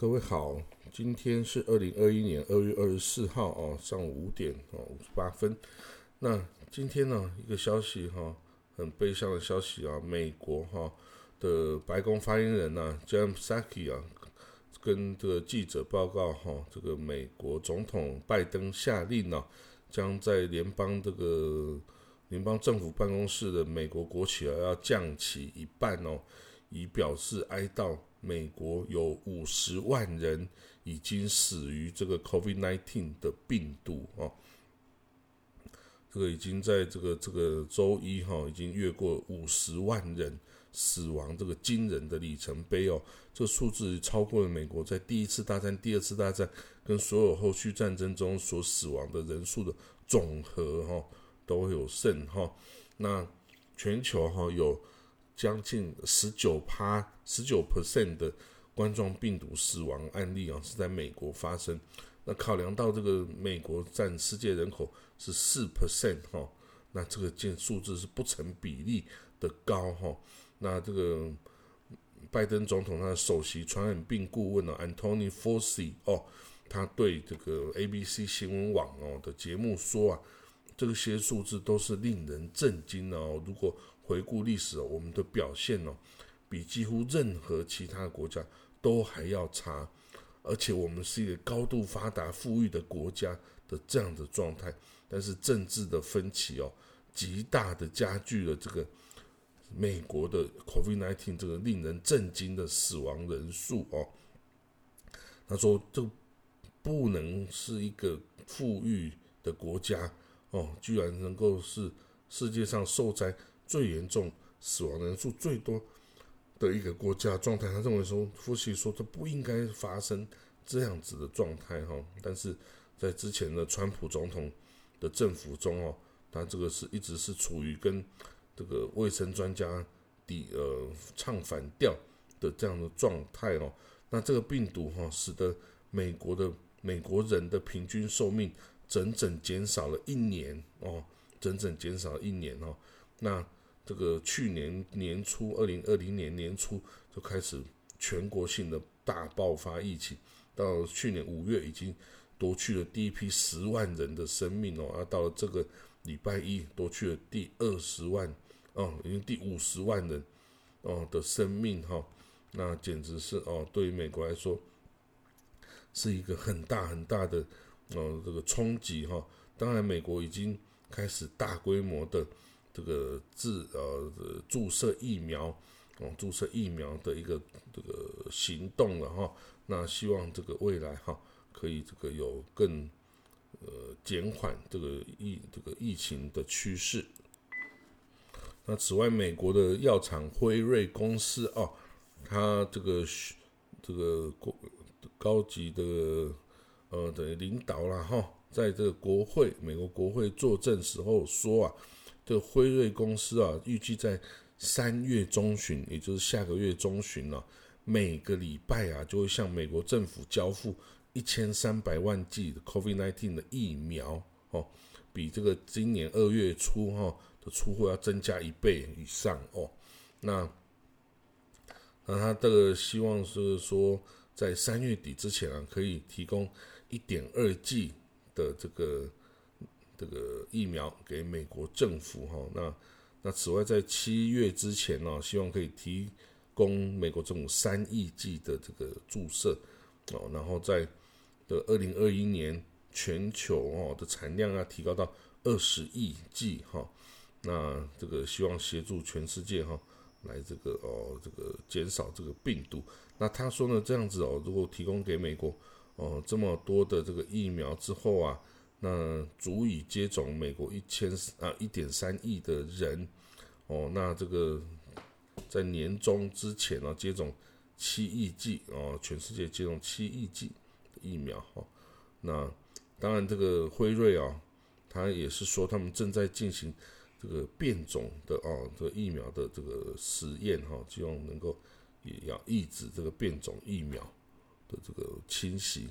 各位好，今天是二零二一年二月二十四号哦，上午五点哦五十八分。那今天呢，一个消息哈，很悲伤的消息啊，美国哈的白宫发言人呢，Jan Psaki 啊，跟这个记者报告哈，这个美国总统拜登下令呢，将在联邦这个联邦政府办公室的美国国旗啊，要降旗一半哦，以表示哀悼。美国有五十万人已经死于这个 COVID-19 的病毒哦，这个已经在这个这个周一哈，已经越过五十万人死亡这个惊人的里程碑哦，这数字超过了美国在第一次大战、第二次大战跟所有后续战争中所死亡的人数的总和哈，都有胜哈。那全球哈有。将近十九趴、十九 percent 的冠状病毒死亡案例啊，是在美国发生。那考量到这个美国占世界人口是四 percent 哈，那这个件数字是不成比例的高哈。那这个拜登总统他的首席传染病顾问呢，Antony Fauci 哦，他对这个 ABC 新闻网哦的节目说啊，这些数字都是令人震惊的哦。如果回顾历史哦，我们的表现哦，比几乎任何其他国家都还要差，而且我们是一个高度发达、富裕的国家的这样的状态。但是政治的分歧哦，极大的加剧了这个美国的 COVID-19 这个令人震惊的死亡人数哦。他说，这不能是一个富裕的国家哦，居然能够是世界上受灾。最严重、死亡人数最多的一个国家状态，他认为说，夫妻说这不应该发生这样子的状态哈。但是在之前的川普总统的政府中哦，他这个是一直是处于跟这个卫生专家抵呃唱反调的这样的状态哦。那这个病毒哈，使得美国的美国人的平均寿命整整减少了一年哦，整整减少了一年哦。那这个去年年初，二零二零年年初就开始全国性的大爆发疫情，到去年五月已经夺去了第一批十万人的生命哦，而到了这个礼拜一夺去了第二十万哦，已经第五十万人哦的生命哈，那简直是哦，对于美国来说是一个很大很大的哦这个冲击哈。当然，美国已经开始大规模的。这个自呃注射疫苗哦，注射疫苗的一个这个行动了哈。那希望这个未来哈，可以这个有更呃减缓这个疫这个疫情的趋势。那此外，美国的药厂辉瑞公司哦，它这个这个高高级的呃的领导了哈，在这个国会美国国会作证时候说啊。这辉瑞公司啊，预计在三月中旬，也就是下个月中旬了，每个礼拜啊，就会向美国政府交付一千三百万剂的 COVID-19 的疫苗哦，比这个今年二月初哈的出货要增加一倍以上哦。那那他这个希望是说，在三月底之前啊，可以提供一点二 G 的这个。这个疫苗给美国政府哈，那那此外在七月之前呢，希望可以提供美国政府三亿剂的这个注射哦，然后在的二零二一年全球哦的产量要提高到二十亿剂哈，那这个希望协助全世界哈来这个哦这个减少这个病毒。那他说呢这样子哦，如果提供给美国哦这么多的这个疫苗之后啊。那足以接种美国一千啊一点三亿的人哦，那这个在年终之前呢，接种七亿剂哦，全世界接种七亿剂疫苗哈。那当然，这个辉瑞啊，他也是说他们正在进行这个变种的哦，这个疫苗的这个实验哈，希望能够也要抑制这个变种疫苗的这个侵袭。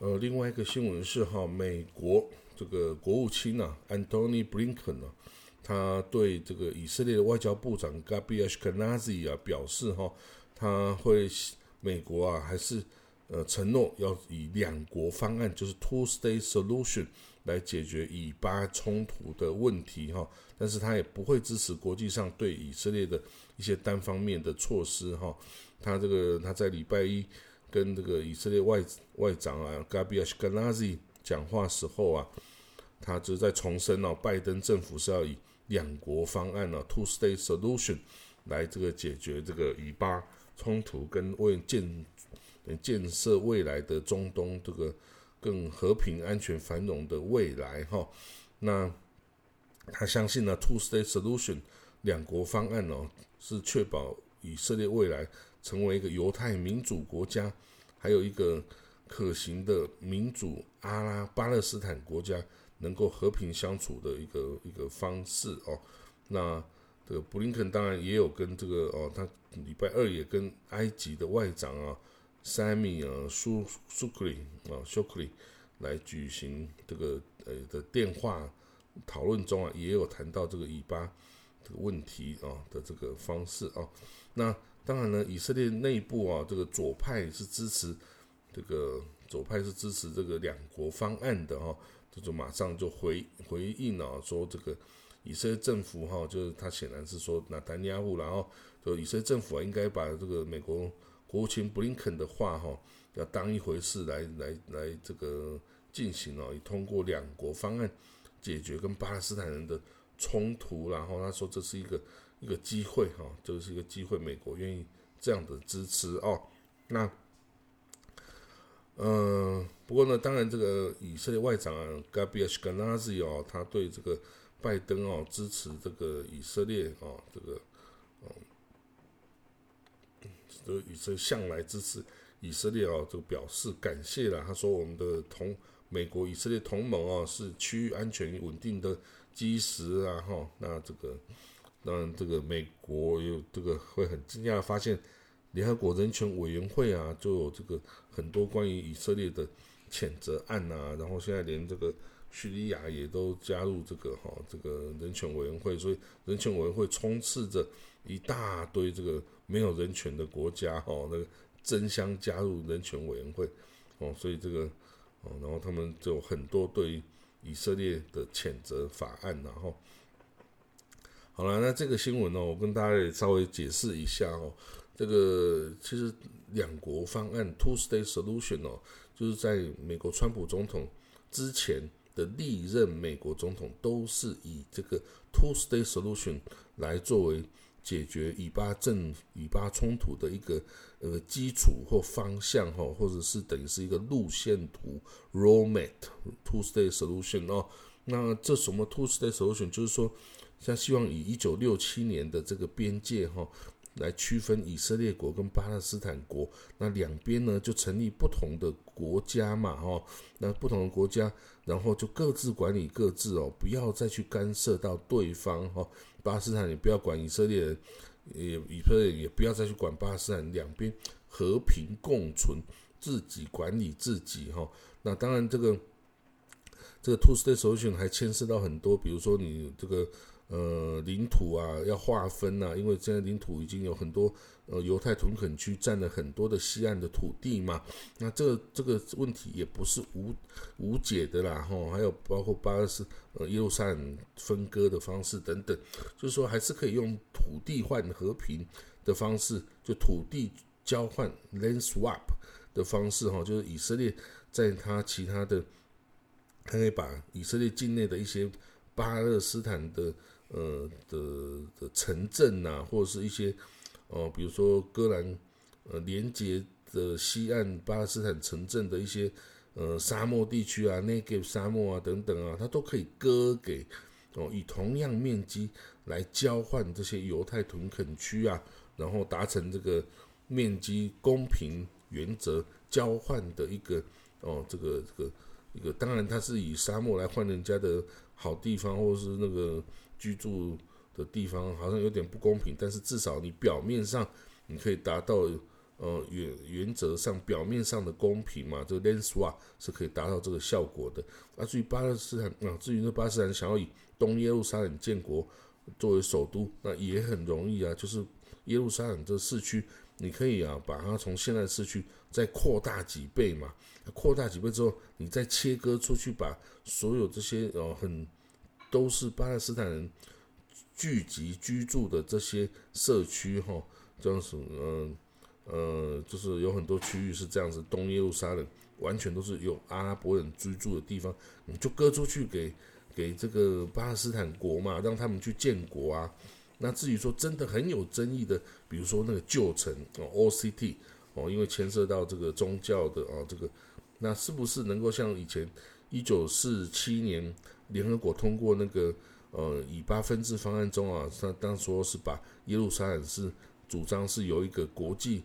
呃，另外一个新闻是哈，美国这个国务卿啊，Antony Blinken 呢，他对这个以色列的外交部长 Gabi Ashkenazi 啊表示哈，他会美国啊还是呃承诺要以两国方案，就是 two-state solution 来解决以巴冲突的问题哈，但是他也不会支持国际上对以色列的一些单方面的措施哈。他这个他在礼拜一跟这个以色列外外长啊 Gabi Ashkenazi 讲话时候啊，他就在重申哦，拜登政府是要以两国方案呢，two-state solution 来这个解决这个以巴冲突跟为建建设未来的中东这个更和平、安全、繁荣的未来哈。那他相信呢，two-state solution 两国方案哦，是确保以色列未来成为一个犹太民主国家，还有一个可行的民主阿拉巴勒斯坦国家。能够和平相处的一个一个方式哦，那这个布林肯当然也有跟这个哦，他礼拜二也跟埃及的外长啊，Sami 啊苏苏克里啊苏克里来举行这个呃的电话讨论中啊，也有谈到这个以巴这个问题啊的这个方式啊。那当然呢，以色列内部啊，这个左派是支持这个左派是支持这个两国方案的哈。这就马上就回回应了，说这个以色列政府哈，就是他显然是说那丹尼亚胡，然后就以色列政府啊，应该把这个美国国务卿布林肯的话哈，要当一回事来来来这个进行哦，以通过两国方案解决跟巴勒斯坦人的冲突，然后他说这是一个一个机会哈，这是一个机会，美国愿意这样的支持哦，那。嗯，不过呢，当然这个以色列外长 Gabi Ashkenazi 哦，他对这个拜登哦支持这个以色列哦，这个哦，这以色列向来支持以色列哦，这个表示感谢了。他说我们的同美国以色列同盟哦，是区域安全稳定的基石啊哈。那这个当然这个美国有这个会很惊讶发现。联合国人权委员会啊，就有这个很多关于以色列的谴责案呐，然后现在连这个叙利亚也都加入这个哈这个人权委员会，所以人权委员会充斥着一大堆这个没有人权的国家哈，那个争相加入人权委员会哦，所以这个哦，然后他们就有很多对以色列的谴责法案，然后好了，那这个新闻呢，我跟大家也稍微解释一下哦。这个其实两国方案 （two-state solution） 哦，就是在美国川普总统之前的历任美国总统都是以这个 two-state solution 来作为解决以巴政以巴冲突的一个呃基础或方向哈，或者是等于是一个路线图 （roadmap）。two-state solution 哦，那这什么 two-state solution？就是说，像希望以一九六七年的这个边界哈。来区分以色列国跟巴勒斯坦国，那两边呢就成立不同的国家嘛，哈，那不同的国家，然后就各自管理各自哦，不要再去干涉到对方，哈，巴勒斯坦也不要管以色列人，也以色列也不要再去管巴勒斯坦，两边和平共存，自己管理自己，哈，那当然这个这个 two state solution 还牵涉到很多，比如说你这个。呃，领土啊要划分呐，因为现在领土已经有很多呃犹太屯垦区占了很多的西岸的土地嘛，那这这个问题也不是无无解的啦，哈，还有包括巴勒斯呃耶路撒冷分割的方式等等，就是说还是可以用土地换和平的方式，就土地交换 land swap 的方式哈，就是以色列在他其他的，他可以把以色列境内的一些巴勒斯坦的。呃的的城镇呐，或者是一些哦，比如说戈兰呃连接的西岸巴勒斯坦城镇的一些呃沙漠地区啊，内给沙漠啊等等啊，它都可以割给哦，以同样面积来交换这些犹太屯垦区啊，然后达成这个面积公平原则交换的一个哦，这个这个一个，当然它是以沙漠来换人家的好地方，或者是那个。居住的地方好像有点不公平，但是至少你表面上你可以达到呃原原则上表面上的公平嘛，这个 Lenswa 是可以达到这个效果的。啊，至于巴勒斯坦啊，至于那巴勒斯坦想要以东耶路撒冷建国作为首都，那也很容易啊，就是耶路撒冷这市区你可以啊把它从现在的市区再扩大几倍嘛，扩大几倍之后，你再切割出去，把所有这些呃很都是巴勒斯坦人聚集居住的这些社区哈，这样子嗯呃就是有很多区域是这样子，东耶路撒冷完全都是有阿拉伯人居住的地方，你就割出去给。给这个巴勒斯坦国嘛，让他们去建国啊。那至于说真的很有争议的，比如说那个旧城哦，OCT 哦，因为牵涉到这个宗教的啊，这个那是不是能够像以前一九四七年联合国通过那个呃以巴分治方案中啊，他当说是把耶路撒冷是主张是由一个国际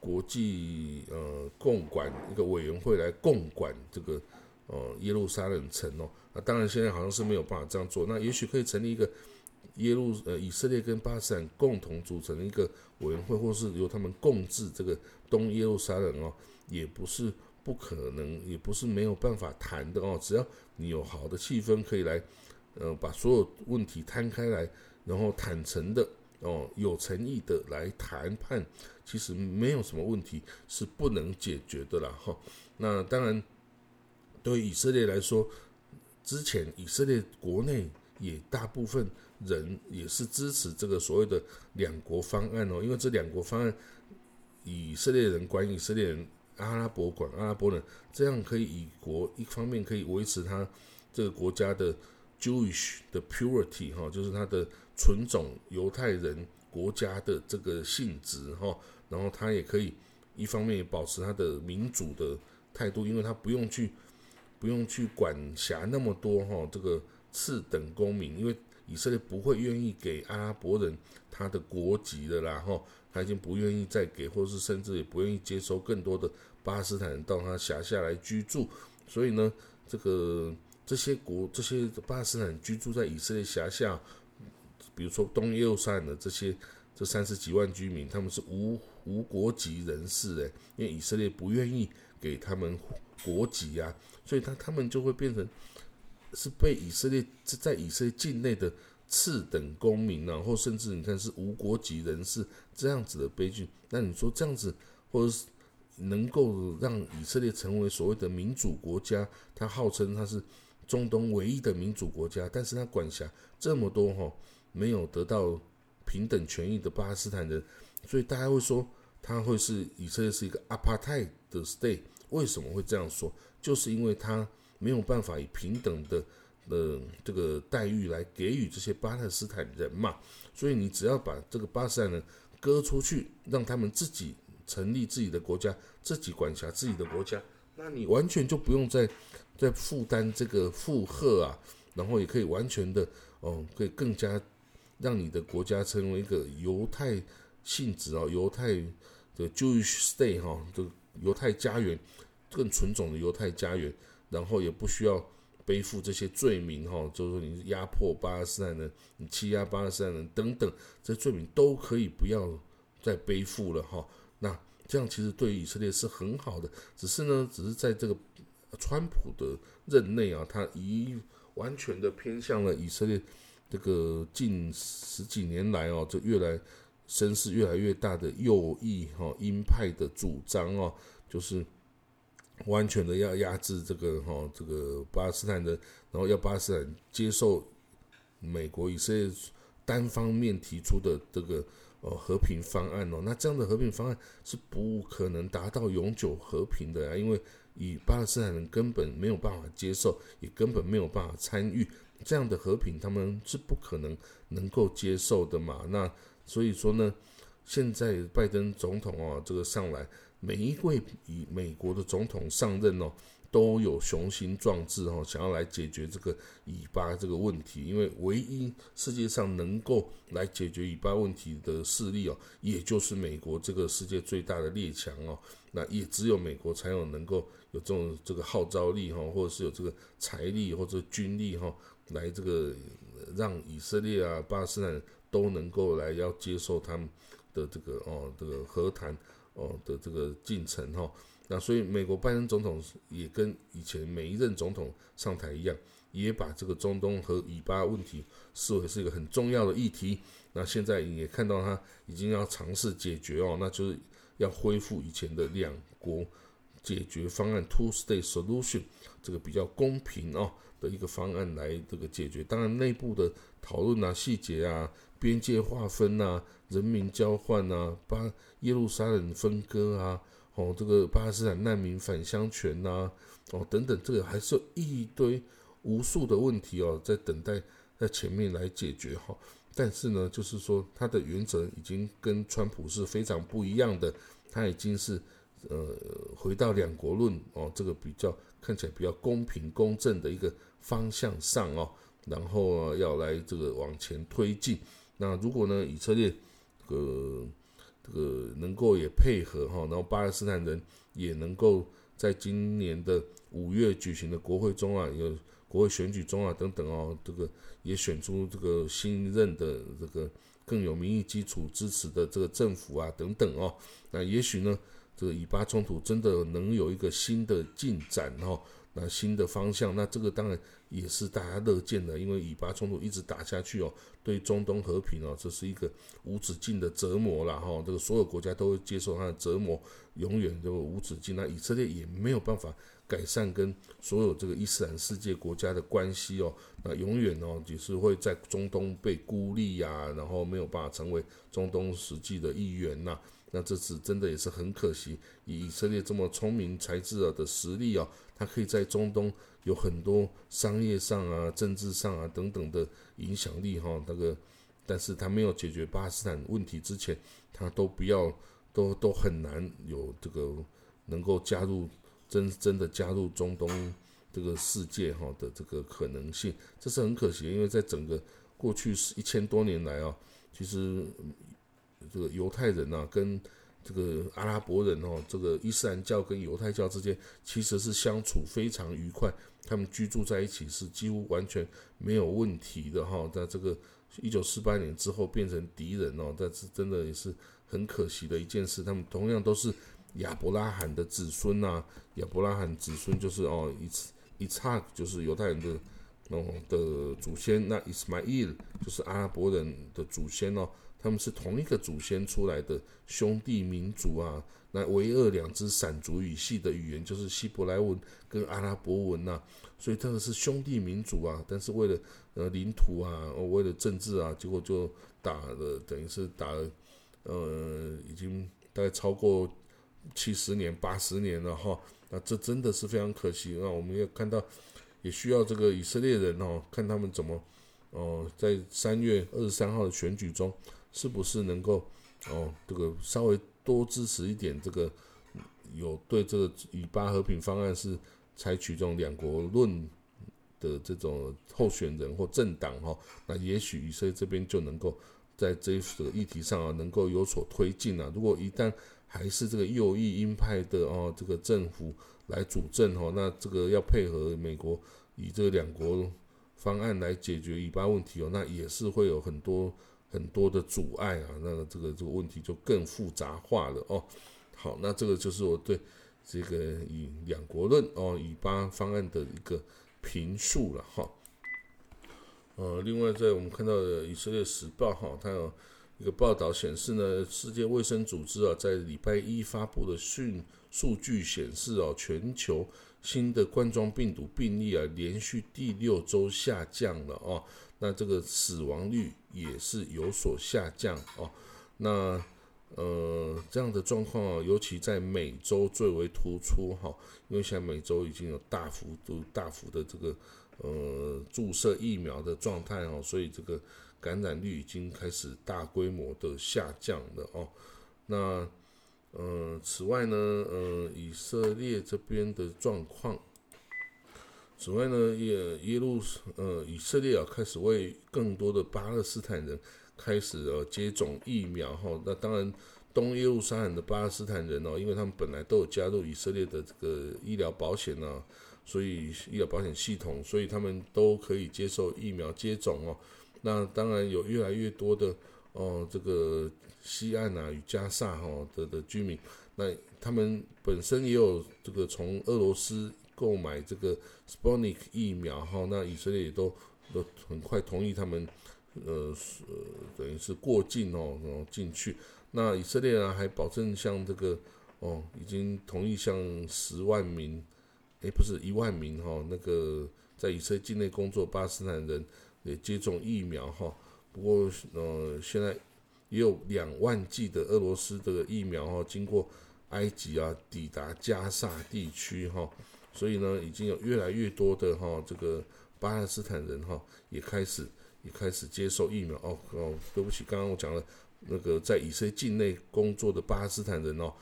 国际呃共管一个委员会来共管这个呃耶路撒冷城哦。那当然，现在好像是没有办法这样做。那也许可以成立一个耶路呃以色列跟巴勒斯坦共同组成一个委员会，或是由他们共治这个东耶路撒冷哦，也不是不可能，也不是没有办法谈的哦。只要你有好的气氛，可以来呃把所有问题摊开来，然后坦诚的哦有诚意的来谈判，其实没有什么问题是不能解决的啦哈。那当然，对以色列来说。之前以色列国内也大部分人也是支持这个所谓的两国方案哦，因为这两国方案，以色列人管以色列人，阿拉伯管阿拉伯人，这样可以以国一方面可以维持他这个国家的 Jewish 的 purity 哈，就是他的纯种犹太人国家的这个性质哈，然后他也可以一方面也保持他的民主的态度，因为他不用去。不用去管辖那么多哈，这个次等公民，因为以色列不会愿意给阿拉伯人他的国籍的啦哈，他已经不愿意再给，或是甚至也不愿意接收更多的巴勒斯坦人到他辖下来居住，所以呢，这个这些国这些巴勒斯坦居住在以色列辖下，比如说东耶路撒冷的这些这三十几万居民，他们是无无国籍人士诶，因为以色列不愿意给他们国籍啊。所以他他们就会变成是被以色列在以色列境内的次等公民啊，或甚至你看是无国籍人士这样子的悲剧。那你说这样子，或者是能够让以色列成为所谓的民主国家？他号称他是中东唯一的民主国家，但是他管辖这么多哈没有得到平等权益的巴勒斯坦人，所以大家会说他会是以色列是一个 apartheid 的 state。为什么会这样说？就是因为他没有办法以平等的的这个待遇来给予这些巴勒斯坦人嘛，所以你只要把这个巴勒斯坦人割出去，让他们自己成立自己的国家，自己管辖自己的国家，那你完全就不用再再负担这个负荷啊，然后也可以完全的哦，可以更加让你的国家成为一个犹太性质啊，犹太的 Jewish state 哈，这个犹太家园。更纯种的犹太家园，然后也不需要背负这些罪名哈，就是说你压迫巴勒斯坦人，你欺压巴勒斯坦人等等，这些罪名都可以不要再背负了哈。那这样其实对以色列是很好的，只是呢，只是在这个川普的任内啊，他已完全的偏向了以色列这个近十几年来哦，就越来声势越来越大的右翼哈鹰派的主张哦，就是。完全的要压制这个哈，这个巴勒斯坦人，然后要巴勒斯坦接受美国以色列单方面提出的这个呃和平方案哦，那这样的和平方案是不可能达到永久和平的啊，因为以巴勒斯坦人根本没有办法接受，也根本没有办法参与这样的和平，他们是不可能能够接受的嘛。那所以说呢，现在拜登总统啊，这个上来。每一位以美国的总统上任哦，都有雄心壮志哦，想要来解决这个以巴这个问题。因为唯一世界上能够来解决以巴问题的势力哦，也就是美国这个世界最大的列强哦。那也只有美国才有能够有这种这个号召力哈，或者是有这个财力或者军力哈，来这个让以色列啊、巴勒斯坦都能够来要接受他们的这个哦这个和谈。哦的这个进程哈。那所以美国拜登总统也跟以前每一任总统上台一样，也把这个中东和以巴问题视为是一个很重要的议题。那现在也看到他已经要尝试解决哦，那就是要恢复以前的两国解决方案 （two-state solution） 这个比较公平哦的一个方案来这个解决。当然内部的讨论啊、细节啊、边界划分啊、人民交换啊、巴耶路撒冷分割啊。哦，这个巴勒斯坦难民返乡权呐，哦等等，这个还是一堆无数的问题哦，在等待在前面来解决哈。但是呢，就是说他的原则已经跟川普是非常不一样的，他已经是呃回到两国论哦，这个比较看起来比较公平公正的一个方向上哦，然后要来这个往前推进。那如果呢，以色列呃。这个能够也配合哈，然后巴勒斯坦人也能够在今年的五月举行的国会中啊，有国会选举中啊等等哦，这个也选出这个新任的这个更有民意基础支持的这个政府啊等等哦，那也许呢，这个以巴冲突真的能有一个新的进展哈。那新的方向，那这个当然也是大家乐见的，因为以巴冲突一直打下去哦，对中东和平哦，这是一个无止境的折磨了哈。这个所有国家都会接受它的折磨，永远都无止境。那以色列也没有办法改善跟所有这个伊斯兰世界国家的关系哦，那永远哦，只是会在中东被孤立呀，然后没有办法成为中东实际的一员呐。那这次真的也是很可惜，以以色列这么聪明才智啊的实力啊，它可以在中东有很多商业上啊、政治上啊等等的影响力哈。那个，但是他没有解决巴基斯坦问题之前，他都不要，都都很难有这个能够加入真真的加入中东这个世界哈的这个可能性，这是很可惜，因为在整个过去是一千多年来啊，其实。这个犹太人呐，跟这个阿拉伯人哦，这个伊斯兰教跟犹太教之间其实是相处非常愉快，他们居住在一起是几乎完全没有问题的哈。在这个一九四八年之后变成敌人哦，但是真的也是很可惜的一件事。他们同样都是亚伯拉罕的子孙呐，亚伯拉罕子孙就是哦，以以撒就是犹太人的哦的祖先，那伊斯玛伊尔就是阿拉伯人的祖先哦。他们是同一个祖先出来的兄弟民族啊，那唯二两支闪族语系的语言就是希伯来文跟阿拉伯文呐，所以这个是兄弟民族啊。但是为了呃领土啊，为了政治啊，结果就打了，等于是打了，呃，已经大概超过七十年、八十年了哈。那这真的是非常可惜。那我们也看到，也需要这个以色列人哦，看他们怎么哦，在三月二十三号的选举中。是不是能够哦，这个稍微多支持一点？这个有对这个以巴和平方案是采取这种两国论的这种候选人或政党哈？那也许以色列这边就能够在这个议题上啊，能够有所推进啊。如果一旦还是这个右翼鹰派的哦，这个政府来主政哈，那这个要配合美国以这个两国方案来解决以巴问题哦，那也是会有很多。很多的阻碍啊，那这个这个问题就更复杂化了哦。好，那这个就是我对这个以两国论哦，以巴方案的一个评述了哈。呃，另外在我们看到的以色列时报哈，它有一个报道显示呢，世界卫生组织啊，在礼拜一发布的讯数据显示哦，全球新的冠状病毒病例啊，连续第六周下降了哦。那这个死亡率也是有所下降哦。那呃这样的状况啊，尤其在美洲最为突出哈，因为现在美洲已经有大幅度、大幅的这个呃注射疫苗的状态哦，所以这个感染率已经开始大规模的下降了哦。那呃此外呢，呃以色列这边的状况。此外呢，耶耶路呃以色列啊开始为更多的巴勒斯坦人开始呃接种疫苗哈。那当然，东耶路撒冷的巴勒斯坦人哦，因为他们本来都有加入以色列的这个医疗保险呢，所以医疗保险系统，所以他们都可以接受疫苗接种哦。那当然有越来越多的哦这个西岸啊与加萨哈的的居民，那他们本身也有这个从俄罗斯购买这个 Sputnik 疫苗哈，那以色列也都都很快同意他们呃呃等于是过境哦，然后进去。那以色列呢还保证像这个哦，已经同意向十万名，诶，不是一万名哈，那个在以色列境内工作巴斯坦人也接种疫苗哈。不过呃，现在也有两万剂的俄罗斯的疫苗哈，经过埃及啊抵达加沙地区哈，所以呢，已经有越来越多的哈这个巴勒斯坦人哈也开始也开始接受疫苗哦哦，对不起，刚刚我讲了那个在以色列境内工作的巴勒斯坦人哦。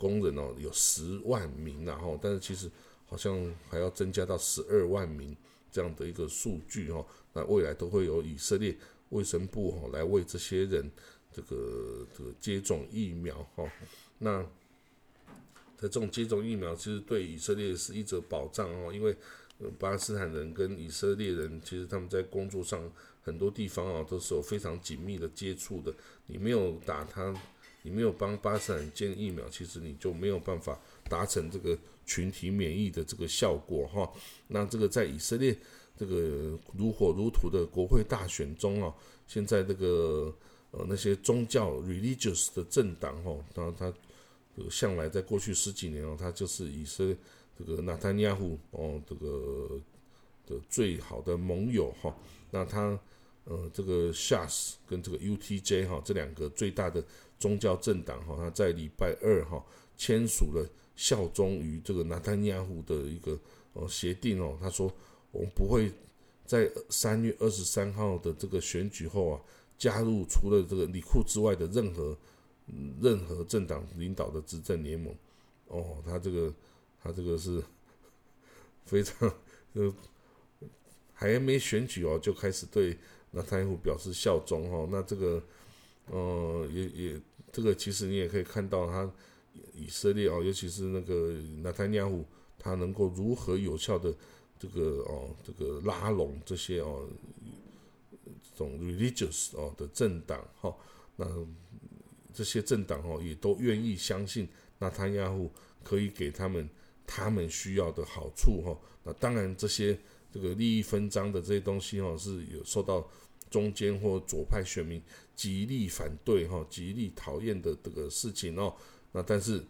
工人哦，有十万名然后，但是其实好像还要增加到十二万名这样的一个数据哈。那未来都会有以色列卫生部哈来为这些人这个这个接种疫苗哈。那在这种接种疫苗，其实对以色列是一则保障哦，因为巴勒斯坦人跟以色列人其实他们在工作上很多地方啊都是有非常紧密的接触的，你没有打他。你没有帮巴斯坦建疫苗，其实你就没有办法达成这个群体免疫的这个效果哈。那这个在以色列这个如火如荼的国会大选中啊，现在这个呃那些宗教 religious 的政党哦，当然他向来在过去十几年哦，他就是以色列这个纳坦尼亚胡哦这个的最好的盟友哈。那他呃这个 Shas 跟这个 UTJ 哈这两个最大的。宗教政党哈，他在礼拜二哈签署了效忠于这个纳坦尼亚胡的一个呃协定哦。他说，我们不会在三月二十三号的这个选举后啊，加入除了这个里库之外的任何任何政党领导的执政联盟。哦，他这个他这个是 非常呃还没选举哦，就开始对纳坦尼亚胡表示效忠哦。那这个。呃，也也，这个其实你也可以看到，他以色列哦，尤其是那个纳坦尼亚胡，他能够如何有效的这个哦，这个拉拢这些哦，这种 religious 哦的政党哈，那这些政党哦也都愿意相信纳坦尼亚胡可以给他们他们需要的好处哈。那当然这些这个利益分赃的这些东西哦是有受到。中间或左派选民极力反对哈，极力讨厌的这个事情哦。那但是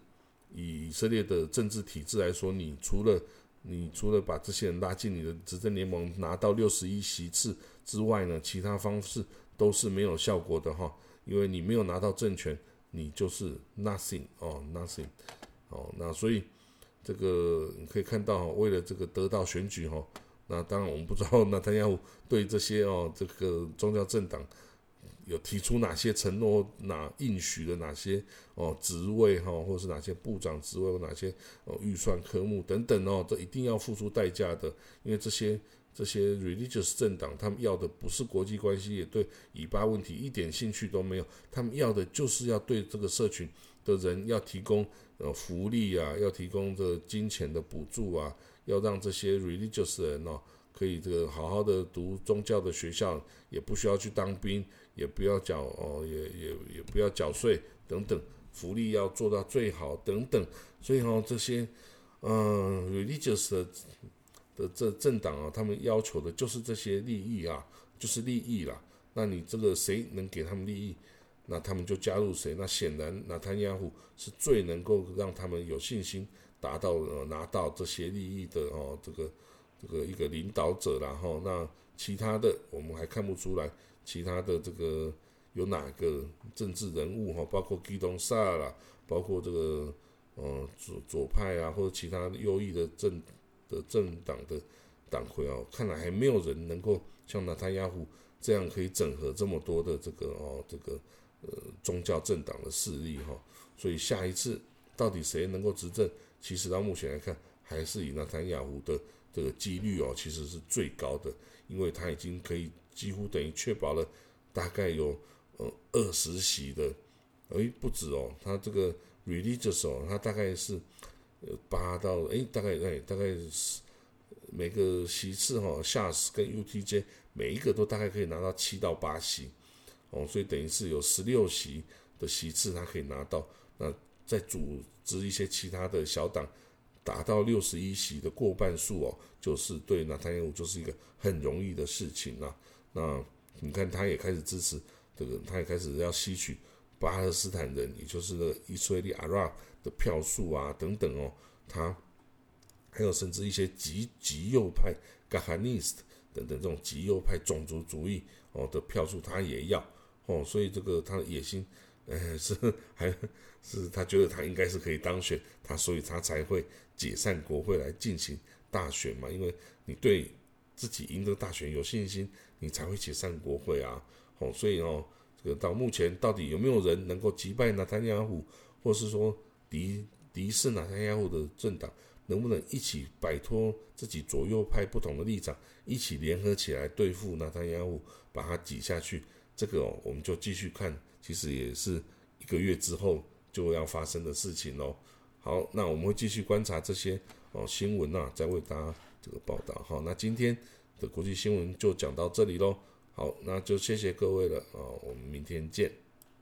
以以色列的政治体制来说，你除了你除了把这些人拉进你的执政联盟，拿到六十一席次之外呢，其他方式都是没有效果的哈。因为你没有拿到政权，你就是 nothing 哦，nothing 哦。那所以这个你可以看到，为了这个得到选举哈。那当然，我们不知道纳坦亚胡对这些哦，这个宗教政党有提出哪些承诺，哪应许的哪些哦职位哈，或是哪些部长职位，或哪些哦预算科目等等哦，这一定要付出代价的。因为这些这些 religious 政党，他们要的不是国际关系，也对以巴问题一点兴趣都没有，他们要的就是要对这个社群的人要提供呃福利啊，要提供这金钱的补助啊。要让这些 religious 人哦，可以这个好好的读宗教的学校，也不需要去当兵，也不要缴哦，也也也不要缴税等等，福利要做到最好等等。所以哈，这些嗯 religious 的这政党啊，他们要求的就是这些利益啊，就是利益啦。那你这个谁能给他们利益，那他们就加入谁。那显然，纳坦亚虎是最能够让他们有信心。达到呃拿到这些利益的哦，这个这个一个领导者然后那其他的我们还看不出来，其他的这个有哪个政治人物哈，包括基东萨啦，包括这个呃左左派啊，或者其他右翼的政的政党的党魁哦，看来还没有人能够像纳塔亚胡这样可以整合这么多的这个哦这个呃宗教政党的势力哈，所以下一次到底谁能够执政？其实到目前来看，还是以纳坦雅胡的这个几率哦，其实是最高的，因为他已经可以几乎等于确保了大概有呃二十席的，诶不止哦，他这个 religious 哦，他大概是呃八到诶大概诶大概是每个席次哈，下士跟 UTJ 每一个都大概可以拿到七到八席哦，所以等于是有十六席的席次他可以拿到那。再组织一些其他的小党，达到六十一席的过半数哦，就是对纳坦雅胡就是一个很容易的事情啊。那你看，他也开始支持这个，他也开始要吸取巴勒斯坦人，也就是那个以色列阿拉的票数啊等等哦。他还有甚至一些极极右派 Gahanist 等等这种极右派种族主义哦的票数，他也要哦。所以这个他的野心。呃，是还是他觉得他应该是可以当选，他所以他才会解散国会来进行大选嘛？因为你对自己赢得大选有信心，你才会解散国会啊。哦，所以哦，这个到目前到底有没有人能够击败纳坦雅胡，或是说敌敌视纳坦雅胡的政党，能不能一起摆脱自己左右派不同的立场，一起联合起来对付纳坦雅胡，把他挤下去？这个哦，我们就继续看。其实也是一个月之后就要发生的事情喽。好，那我们会继续观察这些哦新闻啊，再为大家这个报道。好，那今天的国际新闻就讲到这里喽。好，那就谢谢各位了啊，我们明天见。